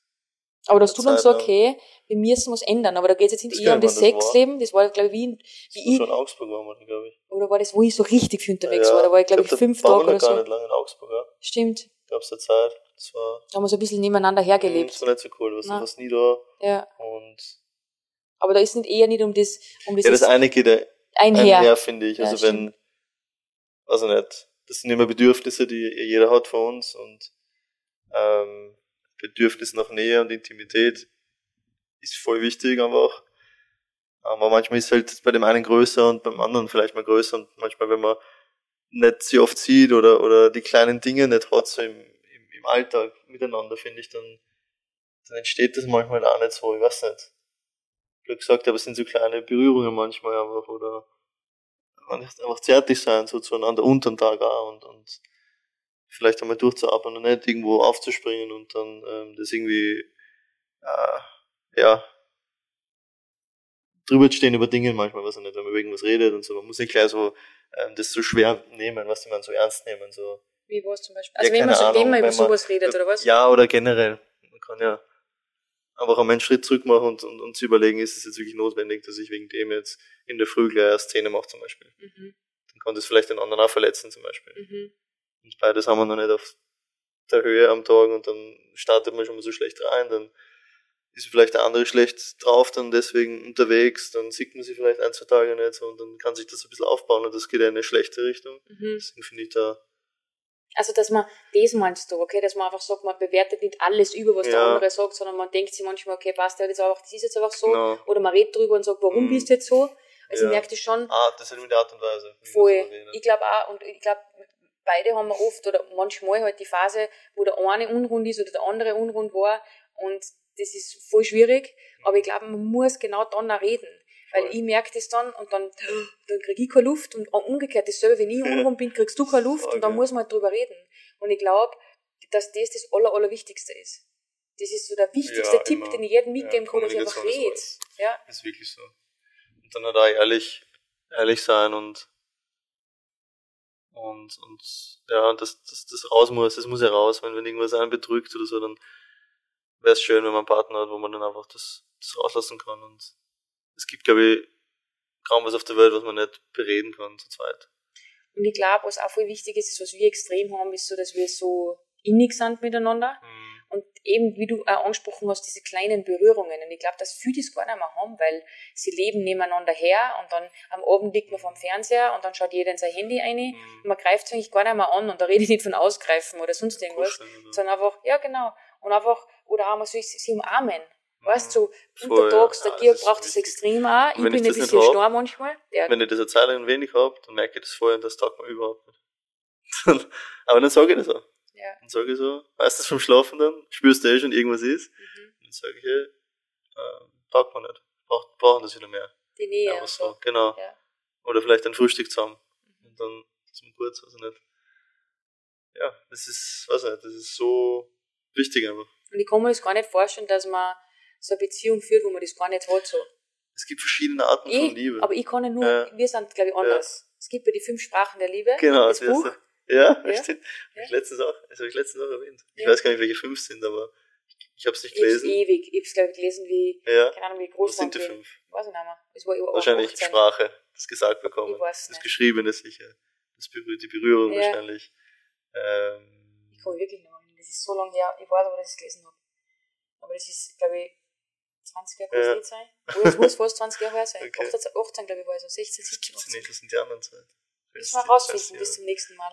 Aber dass du dann lang. okay, wir müssen was ändern, aber da geht es jetzt nicht Das eher um das man, das war- Sexleben, das war, glaube ich, wie, Das wie war ich, schon in Augsburg waren wir, glaube ich. oder war das, wo ich so richtig viel unterwegs Ja, war, da war ich, glaube ich, glaub, fünf da Tage oder gar so. nicht lange in Augsburg, ja. Stimmt. Gab's eine Zeit, das war, Da haben wir so ein bisschen nebeneinander das hergelebt. war nicht so cool, du warst fast nie da Ja. und Aber da ist nicht eher nicht um das, um ja, das eine geht ja einher. einher, finde ich. Ja, Also wenn, also nicht, das sind immer Bedürfnisse, die jeder hat von uns und ähm, Bedürfnis nach Nähe und Intimität ist voll wichtig einfach. Aber manchmal ist halt bei dem einen größer und beim anderen vielleicht mal größer und manchmal, wenn man nicht sie oft sieht oder, oder die kleinen Dinge nicht hat, so im, im, im Alltag miteinander, finde ich, dann, dann entsteht das manchmal auch nicht so, ich weiß nicht. Wie gesagt, aber es sind so kleine Berührungen manchmal einfach oder einfach zärtlich sein, so zueinander unter den Tag auch und, und vielleicht einmal durchzuatmen und nicht irgendwo aufzuspringen und dann ähm, das irgendwie, äh, ja, drüber stehen über Dinge manchmal, was nicht, wenn man über irgendwas redet und so. Man muss nicht gleich so ähm, das so schwer nehmen, was die man so ernst nehmen. So. Wie was zum Beispiel? Ja, Also wenn, man, Ahnung, wenn man über man- sowas redet, oder was? Ja, oder generell. Man kann ja einfach einmal einen Schritt zurück machen und, und, und zu überlegen, ist es jetzt wirklich notwendig, dass ich wegen dem jetzt in der Früh gleich eine Szene mache zum Beispiel. Mhm, Dann kann das vielleicht den anderen auch verletzen zum Beispiel. mhm. Und beides haben wir noch nicht auf der Höhe am Tag und dann startet man schon mal so schlecht rein, dann ist vielleicht der andere schlecht drauf, dann deswegen unterwegs, dann sieht man sie vielleicht ein, zwei Tage nicht so und dann kann sich das ein bisschen aufbauen und das geht in eine schlechte Richtung. Mhm. Deswegen finde ich da, Also, dass man, das meinst du, okay, dass man einfach sagt, man bewertet nicht alles über, was der Ja. andere sagt, sondern man denkt sich manchmal, okay, passt der hat jetzt einfach, das ist jetzt einfach so, genau, oder man redet drüber und sagt, warum Mhm. bist du jetzt so? Also, Ja. ich merke das schon, ah, das ist halt mit der Art und Weise. voll. Ich glaube auch, und ich glaube, beide haben wir oft, oder manchmal halt die Phase, wo der eine unrund ist oder der andere unrund war, und das ist voll schwierig, aber ich glaube, man muss genau dann auch reden. Weil ich merke das dann und dann, dann kriege ich keine Luft und umgekehrt dasselbe, wenn ich Ja. unrund bin, kriegst du keine Luft und dann muss man halt drüber reden. Und ich glaube, dass das das Aller, Allerwichtigste ist. Das ist so der wichtigste Ja, Tipp, immer. den ich jedem Ja, mitgeben kann, dass ich einfach rede. Ja, ist wirklich so. Und dann halt auch ehrlich, ehrlich sein und und, und ja, das, das, das raus muss, das muss ja raus. Wenn, wenn irgendwas einen betrügt oder so, dann wäre es schön, wenn man einen Partner hat, wo man dann einfach das, das rauslassen kann. Und es gibt, glaube ich, kaum was auf der Welt, was man nicht bereden kann zu zweit. und ich glaube, was auch voll wichtig ist, ist, was wir extrem haben, ist so, dass wir so innig sind miteinander. Mhm. Und eben, wie du auch angesprochen hast, diese kleinen Berührungen. Und ich glaube, dass viele das gar nicht mehr haben, weil sie leben nebeneinander her und dann am Abend liegt man vorm Fernseher und dann schaut jeder in sein Handy ein. Mhm. Und man greift es eigentlich gar nicht mehr an und da rede ich nicht von Ausgreifen oder sonst irgendwas, Kuscheln sondern einfach, ja genau, und einfach, oder auch mal so sie umarmen. Weißt du, so untertags, ja. der ist braucht das extrem auch. Ich bin ein bisschen starr manchmal. Ja, Wenn ich das eine Zeit lang wenig habe, dann merke ich das vorher und das taugt mir überhaupt nicht. Aber dann sage ich das auch. Ja. Dann sage ich so, weißt du, vom Schlafen dann, spürst du eh schon, irgendwas ist. Mhm. Und dann sage ich, hey, äh, taugt man nicht. Brauch, brauchen das wieder mehr. Die Nähe und so, genau. Ja. Oder vielleicht ein Frühstück zusammen. Und dann ist man kurz, also nicht. Ja, das ist, weiß nicht, das ist so wichtig einfach. Und ich kann mir das gar nicht vorstellen, dass man so eine Beziehung führt, wo man das gar nicht hat. So. Es gibt verschiedene Arten von Ich, Liebe. aber ich kann ja nur, Ja. wir sind, glaube ich, anders. Es gibt ja die fünf Sprachen der Liebe, genau, das das Buch. erste. Ja, Ja. stimmt. Ja. Ich letztens auch, das habe ich letztens auch erwähnt. Ich Ja. weiß gar nicht, welche fünf sind, aber ich habe es nicht Ich gelesen. ewig, ich hab's, glaube ich, gelesen, wie, Ja. keine Ahnung, wie groß Was sind die fünf? Weiß ich nicht mehr. Es war Wahrscheinlich 18. Sprache, das gesagt bekommen. Ich weiß das nicht. Geschriebene sicher. Das berührt, die Berührung Ja. wahrscheinlich. Ähm, Ich mich wirklich nicht erinnern. Das ist so lange her. Ich weiß aber, dass ich es gelesen habe. Aber das ist, glaube ich, 20 Jahre kann es nicht sein. Oh, es muss fast 20 Jahre her sein. Okay. 18, 18 glaube ich, war ich so. 16, das 17, gibt's 18. nicht, das sind die anderen zwei. Das wir rausfinden bis zum nächsten Mal.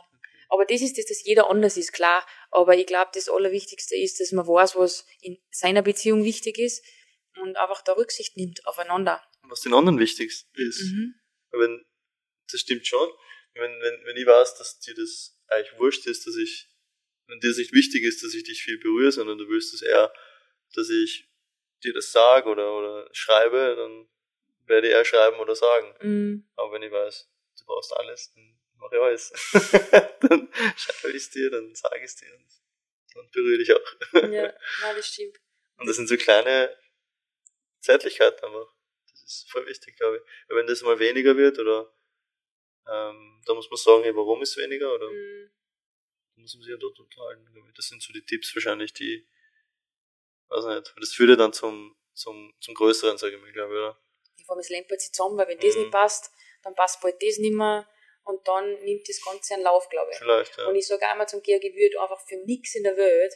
Aber das ist das, dass jeder anders ist, klar. Aber ich glaube, das Allerwichtigste ist, dass man weiß, was in seiner Beziehung wichtig ist und einfach da Rücksicht nimmt aufeinander. Was den anderen wichtig ist. Mhm. Wenn, das stimmt schon. Wenn, wenn, wenn ich weiß, dass dir das eigentlich wurscht ist, dass ich, wenn dir das nicht wichtig ist, dass ich dich viel berühre, sondern du willst es eher, dass ich dir das sage oder, oder schreibe, dann werde ich eher schreiben oder sagen. Mhm. Aber wenn ich weiß, brauchst alles, dann mache ich alles. dann schreibe ich es dir, dann sage ich es dir und, und berühre dich auch. Ja, nein, das stimmt. Und das sind so kleine Zärtlichkeiten einfach. Das ist voll wichtig, glaube ich. Weil wenn das mal weniger wird oder ähm, da muss man sagen, hey, warum ist weniger oder Mhm. muss man sich ja dort unterhalten. Das sind so die Tipps wahrscheinlich, die weiß nicht, das führt ja dann zum, zum, zum Größeren, sage ich mal, glaube ich, oder? Vor allem es lämpert sich zusammen, weil wenn das Mhm. nicht passt, dann passt bald das nicht mehr und dann nimmt das Ganze einen Lauf, glaube ich. Vielleicht, ja. Und ich sage einmal zum Georg, ich würde einfach für nichts in der Welt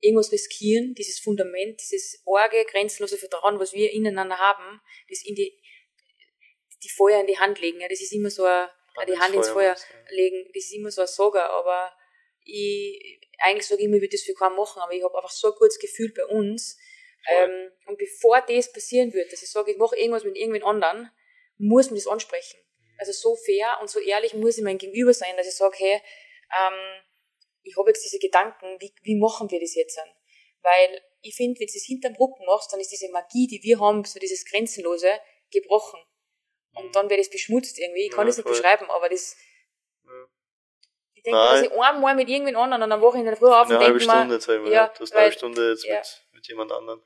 irgendwas riskieren, dieses Fundament, dieses arge, grenzenlose Vertrauen, was wir ineinander haben, das in die, die Feuer in die Hand legen. Ja, das ist immer so ein, Hand die ins Hand ins Feuer Feuer meinst, ja. legen, das ist immer so ein Sager, aber ich, eigentlich sage ich immer, ich würde das für keinen machen, aber ich habe einfach so ein gutes Gefühl bei uns. Ähm, und bevor das passieren wird, dass ich sage, ich mache irgendwas mit irgendwen anderen, muss man das ansprechen. Also so fair und so ehrlich muss ich mein Gegenüber sein, dass ich sage, hey, ähm, ich habe jetzt diese Gedanken, wie, wie machen wir das jetzt an? Weil ich finde, wenn du das hinterm Rücken machst, dann ist diese Magie, die wir haben, so dieses Grenzenlose, gebrochen. Und dann wird es beschmutzt irgendwie. Ich kann Ja, das nicht voll. beschreiben, aber das, Ja. ich denke, dass ich einmal mit irgendwen anderen und dann wache ich in der Früh auf und Eine halbe denke mir, Stunde, ich mal. ja, du hast eine halbe Stunde jetzt ja. mit, mit jemand anderem.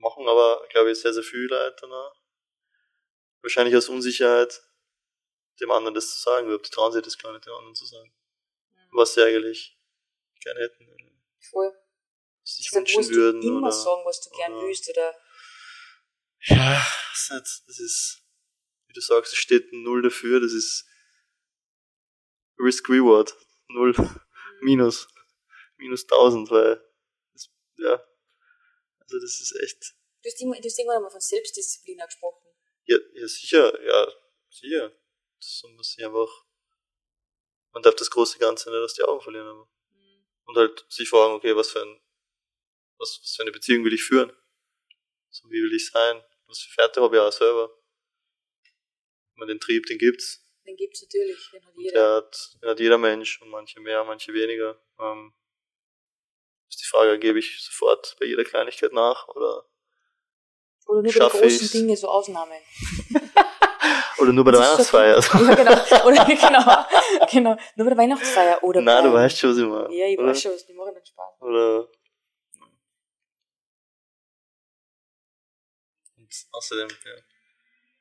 Machen aber, glaube ich, sehr, sehr viele Leute danach. Wahrscheinlich aus Unsicherheit, dem anderen das zu sagen. Überhaupt die trauen sich das gar nicht, dem anderen zu sagen. Was sie eigentlich gerne hätten. Voll. was sich Deshalb wünschen musst du würden. immer oder, sagen, was du gern oder- willst oder Ja, das ist, nicht, das ist, wie du sagst, es steht Null dafür, das ist Risk-Reward. Null. Minus. minus 1000, weil, das, ja, also das ist echt. Du hast, immer, du hast irgendwann einmal von Selbstdisziplin gesprochen. Ja, ja, sicher, ja, sicher. Das muss sich einfach, man darf das große Ganze nicht aus die Augen verlieren, aber. Und halt sich fragen, okay, was für ein, was, was für eine Beziehung will ich führen? So, wie will ich sein? Was für Werte habe ich auch selber? Man den Trieb, den gibt's. Den gibt's natürlich, den hat jeder. der hat, den hat jeder Mensch und manche mehr, manche weniger. Ähm, ist die Frage, gebe ich sofort bei jeder Kleinigkeit nach oder, Oder nur bei den großen ich's. Dingen, so Ausnahmen. oder nur bei der so- Weihnachtsfeier? Also, Ja, genau. Oder, genau, genau. Nur bei der Weihnachtsfeier. Oder Nein, bei, du weißt schon, was ich meine. Ja, ich oder? weiß schon, was die machen dann Spaß. Oder. Und außerdem, ja.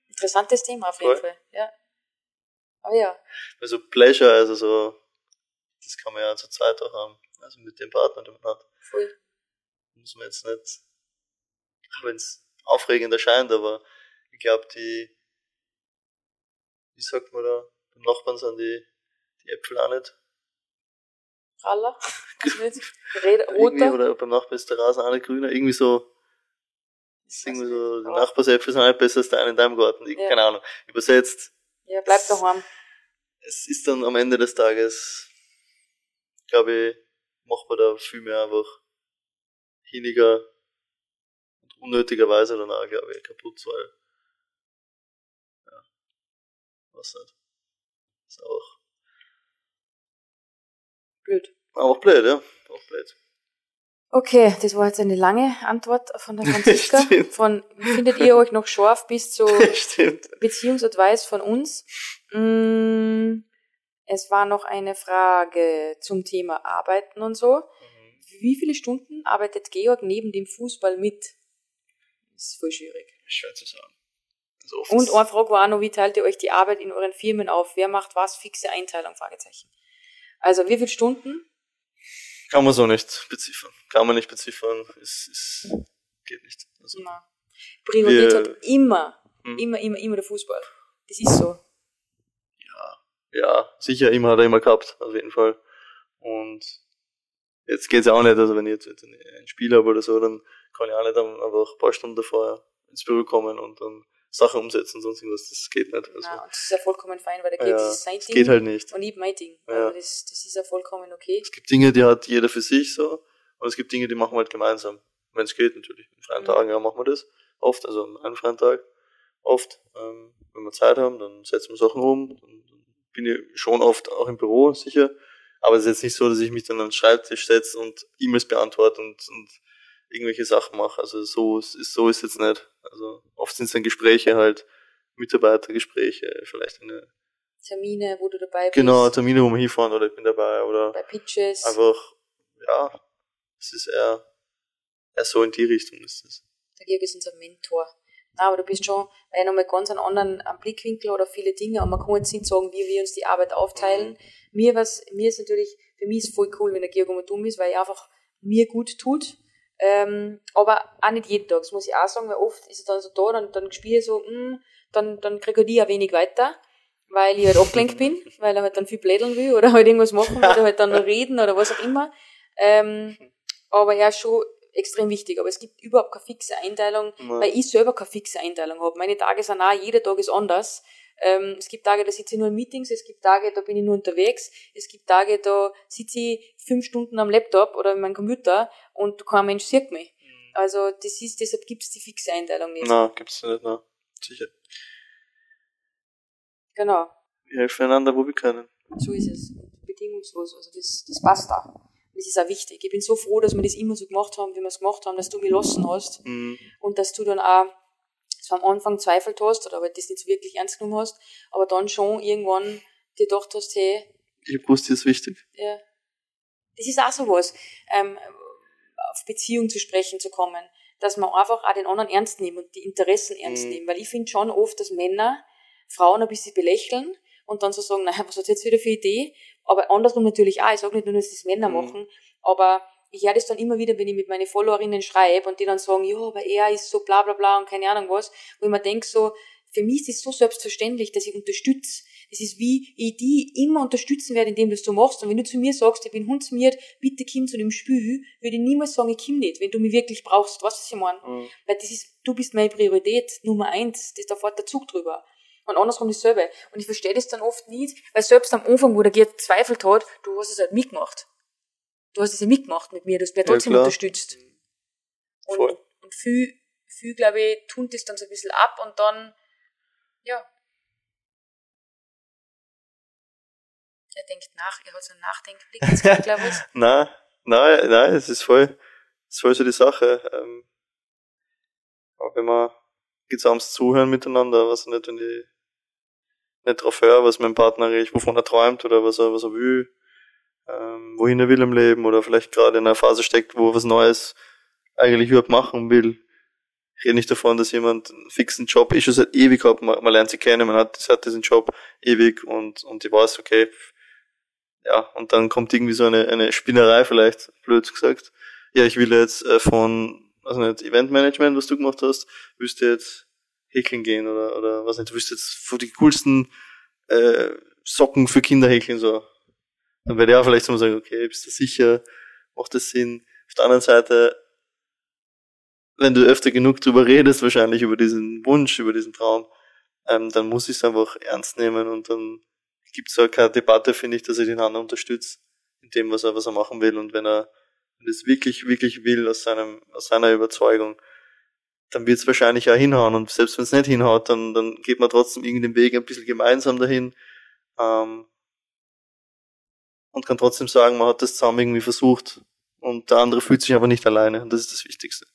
Interessantes Thema auf jeden Voll. Fall. Ja. Aber ja. Also Pleasure, also so, das kann man ja zu zweit auch haben. Also mit dem Partner, den man hat. Voll. Muss man jetzt nicht, auch wenn es aufregend erscheint, aber ich glaube, die, wie sagt man da, beim Nachbarn sind die, die Äpfel auch nicht. Raller. Irgendwie, roter. oder beim Nachbarn ist der Rasen auch nicht grüner. Irgendwie so, das ist irgendwie so, die Nachbarsäpfel sind halt besser als der eine in deinem Garten. Ich, Ja. Keine Ahnung. Übersetzt, Ja, bleib daheim. es ist dann am Ende des Tages, glaube ich, macht man da viel mehr einfach weniger und unnötigerweise dann auch, glaube ich, kaputt, weil, ja, was nicht. Ist auch, Blöd. auch blöd, ja, auch blöd. Okay, das war jetzt eine lange Antwort von der Franziska. Von, findet ihr euch noch scharf bis zu. Beziehungsadvice von uns? Mm, Es war noch eine Frage zum Thema Arbeiten und so. Wie viele Stunden arbeitet Georg neben dem Fußball mit? Das ist voll schwierig. Schwer zu sagen. Oft Und eine Frage war noch, wie teilt ihr euch die Arbeit in euren Firmen auf? Wer macht was? Fixe Einteilung? Fragezeichen. Also wie viele Stunden? kann man so nicht beziffern. Kann man nicht beziffern. Es, es geht nicht. Also, Priorität hat immer, Hm. immer, immer, immer der Fußball. Das ist so. Ja, sicher, immer hat er immer gehabt, auf jeden Fall. Und jetzt geht's ja auch nicht, also wenn ich jetzt ein Spiel habe oder so, dann kann ich auch nicht einfach ein paar Stunden davor ins Büro kommen und dann Sachen umsetzen, sonst irgendwas, das geht nicht. Also, Na, und das ist ja vollkommen fein, weil der ja, Georg das ist sein das Ding geht halt nicht. und ich mein Ding. Ja. Also das, das ist ja vollkommen okay. Es gibt Dinge, die hat jeder für sich so, und es gibt Dinge, die machen wir halt gemeinsam. Wenn es geht, natürlich. In freien Mhm. Tagen, ja, machen wir das. Oft, also an einem freien Tag. Oft, ähm, wenn wir Zeit haben, dann setzen wir Sachen um. Dann bin ich schon oft auch im Büro, sicher. Aber es ist jetzt nicht so, dass ich mich dann an den Schreibtisch setze und E-Mails beantworte und, und irgendwelche Sachen mache. Also so ist, so ist jetzt nicht. Also oft sind es dann Gespräche halt, Mitarbeitergespräche, vielleicht eine, Termine, wo du dabei bist. genau, Termine, wo wir hinfahren oder ich bin dabei oder Bei Pitches. einfach, ja, es ist eher, eher so in die Richtung ist es. Der Georg ist unser Mentor. Na, aber du bist schon weil nochmal ganz einen anderen Blickwinkel oder viele Dinge und man kann jetzt nicht sagen, wie wir uns die Arbeit aufteilen. Mir, was, mir ist natürlich, für mich ist voll cool, wenn der Georg immer dumm ist, weil er einfach mir gut tut. Ähm, aber auch nicht jeden Tag, das muss ich auch sagen, weil oft ist er dann so da, dann, dann spiele ich so, mm, dann, dann kriege ich ein wenig weiter, weil ich halt abgelenkt bin, weil er halt dann viel blädeln will oder halt irgendwas machen will oder halt dann reden oder was auch immer. Ähm, aber ja, schon extrem wichtig. Aber es gibt überhaupt keine fixe Einteilung, Ja. weil ich selber keine fixe Einteilung habe. Meine Tage sind auch, jeder Tag ist anders. Ähm, es gibt Tage, da sitze ich nur in Meetings, es gibt Tage, da bin ich nur unterwegs, es gibt Tage, da sitze ich fünf Stunden am Laptop oder in meinem Computer und kein Mensch sieht mich. Also das ist, deshalb gibt es die fixe Einteilung nicht. Na, gibt's nicht, na. Sicher. Genau, Wir helfen einander, wo wir können. so ist es. Bedingungslos. Also das, das passt da. Das ist auch wichtig. Ich bin so froh, dass wir das immer so gemacht haben, wie wir es gemacht haben, dass du mich lassen hast. Mhm. und dass du dann auch zwar am Anfang zweifelt hast oder aber das nicht so wirklich ernst genommen hast, aber dann schon irgendwann dir gedacht hast, hey, Ich hab gewusst, das ist wichtig. ja, das ist auch sowas, ähm, auf Beziehung zu sprechen zu kommen, dass man einfach auch den anderen ernst nimmt und die Interessen ernst Mhm. nimmt, weil ich finde schon oft, dass Männer Frauen ein bisschen belächeln und dann so sagen, naja, was hat jetzt wieder für Idee? Aber andersrum natürlich auch, ich sage nicht nur, dass das Männer Mhm. machen, aber ich höre das dann immer wieder, wenn ich mit meinen Followerinnen schreibe und die dann sagen, ja, aber er ist so bla bla bla und keine Ahnung was, wo ich mir denke so, für mich ist es so selbstverständlich, dass ich unterstütze, Das ist wie ich die immer unterstützen werde, indem du es so machst. Und wenn du zu mir sagst, ich bin hundsmiert, bitte komm zu dem Spiel, würde ich niemals sagen, ich komm nicht, wenn du mich wirklich brauchst. Weißt du, was ich meine? Mhm. Weil das ist, du bist meine Priorität Nummer eins. Das ist da fährt der Zug drüber. Und andersrum dasselbe. Und ich verstehe das dann oft nicht, weil selbst am Anfang, wo der Gerd zweifelt hat, du hast es halt mitgemacht. Du hast es ja mitgemacht mit mir, du hast mich ja trotzdem ja, unterstützt. Und, Voll. und viel, viel, glaube ich, tun das dann so ein bisschen ab und dann, ja. Er denkt nach, er hat so einen Nachdenkblick, jetzt glaube ich. nein, nein, nein, es ist voll, es ist voll so die Sache. Ähm, aber wenn man gesamtes Zuhören miteinander, was nicht, wenn ich nicht drauf höre, was mein Partner ich, wovon er träumt oder was er, was er will, ähm, wohin er will im Leben oder vielleicht gerade in einer Phase steckt, wo er was Neues eigentlich überhaupt machen will. Ich rede nicht davon, dass jemand einen fixen Job ist schon seit ewig hat, man, man lernt sie kennen, man hat, hat diesen Job ewig und, und ich weiß, okay, ja, und dann kommt irgendwie so eine, eine Spinnerei vielleicht, blöd gesagt. Ja, ich will jetzt äh, von, also nicht, Eventmanagement, was du gemacht hast, du jetzt häkeln gehen oder, oder was nicht, du willst jetzt von die coolsten äh, Socken für Kinder häkeln, so. Dann werde ich auch vielleicht so sagen, okay, bist du sicher, macht das Sinn? Auf der anderen Seite, wenn du öfter genug drüber redest, wahrscheinlich über diesen Wunsch, über diesen Traum, ähm, dann muss ich es einfach ernst nehmen und dann gibt es auch keine Debatte, finde ich, dass er den anderen unterstützt in dem, was er, was er machen will. Und wenn er es wirklich, wirklich will aus seinem, aus seiner Überzeugung, dann wird es wahrscheinlich auch hinhauen. Und selbst wenn es nicht hinhaut, dann, dann geht man trotzdem irgendwie den Weg ein bisschen gemeinsam dahin. Ähm, und kann trotzdem sagen, man hat das zusammen irgendwie versucht. Und der andere fühlt sich aber nicht alleine. Und das ist das Wichtigste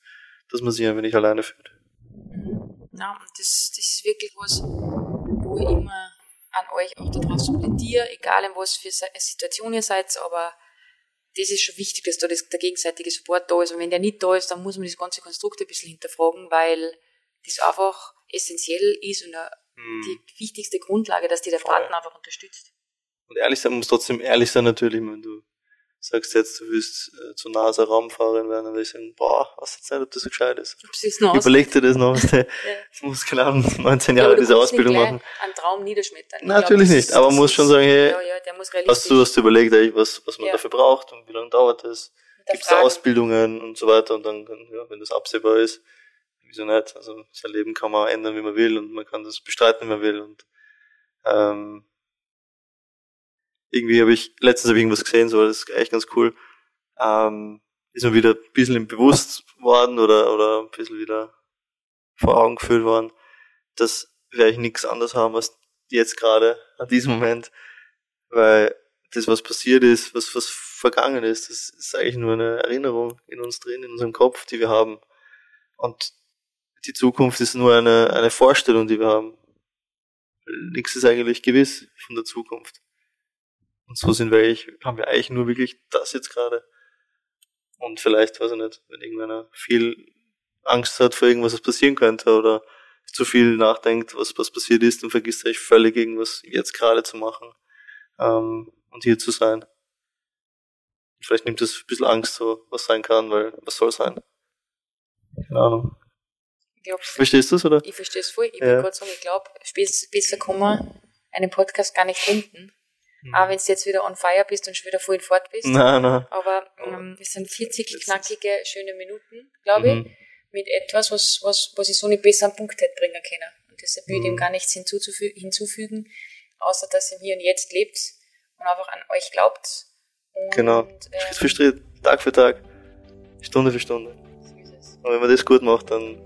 dass man sich einfach nicht alleine fühlt. Ja, das, das ist wirklich was, wo ich immer an euch auch da draußen plädiere, egal in was für Situation ihr seid, aber das ist schon wichtig, dass da das, der gegenseitige Support da ist. Und wenn der nicht da ist, dann muss man das ganze Konstrukt ein bisschen hinterfragen, weil das einfach essentiell ist und hm. die wichtigste Grundlage, dass die der Partner einfach unterstützt. Und ehrlich sein, man muss trotzdem ehrlich sein natürlich, wenn du sagst jetzt, du willst äh, zur NASA Raumfahrerin werden, dann will ich sagen, boah, was jetzt nicht, ob das so gescheit ist. Überleg dir das noch, ja. du musst, keine Ahnung, 19 Jahre ja, diese Ausbildung machen. Einen Traum niederschmettern. Na, natürlich glaub, nicht, aber man muss schon sagen, hey, ja, ja, hast du hast du überlegt, eigentlich, was, was man dafür braucht und wie lange dauert das? Gibt es Ausbildungen und so weiter und dann, ja, wenn das absehbar ist, wieso nicht? Also sein Leben kann man ändern, wie man will und man kann das bestreiten, wie man will und ähm, irgendwie habe ich, letztens habe ich irgendwas gesehen, so, das ist echt ganz cool. Ähm, ist mir wieder ein bisschen bewusst worden oder, oder ein bisschen wieder vor Augen geführt worden, dass wir eigentlich nichts anderes haben als jetzt gerade, an diesem Moment. Weil das, was passiert ist, was, was vergangen ist, das ist eigentlich nur eine Erinnerung in uns drin, in unserem Kopf, die wir haben. Und die Zukunft ist nur eine, eine Vorstellung, die wir haben. Nichts ist eigentlich gewiss von der Zukunft. Und so sind wir eigentlich, haben wir eigentlich nur wirklich das jetzt gerade. Und vielleicht, weiß ich nicht, wenn irgendeiner viel Angst hat vor irgendwas, was passieren könnte oder zu viel nachdenkt, was, was passiert ist, dann vergisst er eigentlich völlig irgendwas jetzt gerade zu machen ähm, und hier zu sein. vielleicht nimmt es ein bisschen Angst, so was sein kann, weil was soll sein? Keine Ahnung. Glaub, Verstehst du es, oder? Ich verstehe es voll. Ich ja. will gerade sagen, ich glaube, besser kann man einen Podcast gar nicht finden. Mhm. Auch wenn du jetzt wieder on fire bist und schon wieder voll fort bist. Nein, nein. Aber ähm, es sind 40 knackige, schöne Minuten, glaube ich, mhm. mit etwas, was, was, was ich so nicht besser am Punkt hätte bringen können. Und deshalb will ich dem mhm. gar nichts hinzuzufü hinzufügen, außer dass ihr hier und jetzt lebt und einfach an euch glaubt. Und, genau. Ähm, Schritt für Schritt, Tag für Tag, Stunde für Stunde. So ist es. Und wenn man das gut macht, dann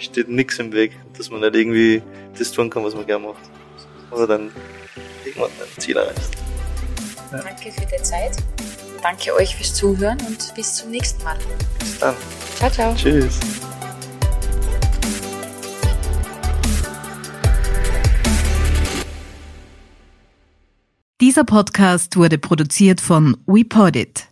steht nichts im Weg, dass man nicht irgendwie das tun kann, was man gerne macht. Oder dann irgendwann ein Ziel erreichst. Ja. Danke für die Zeit. Danke euch fürs Zuhören und bis zum nächsten Mal. Bis dann. Ciao, ciao. Tschüss. Dieser Podcast wurde produziert von WePodit.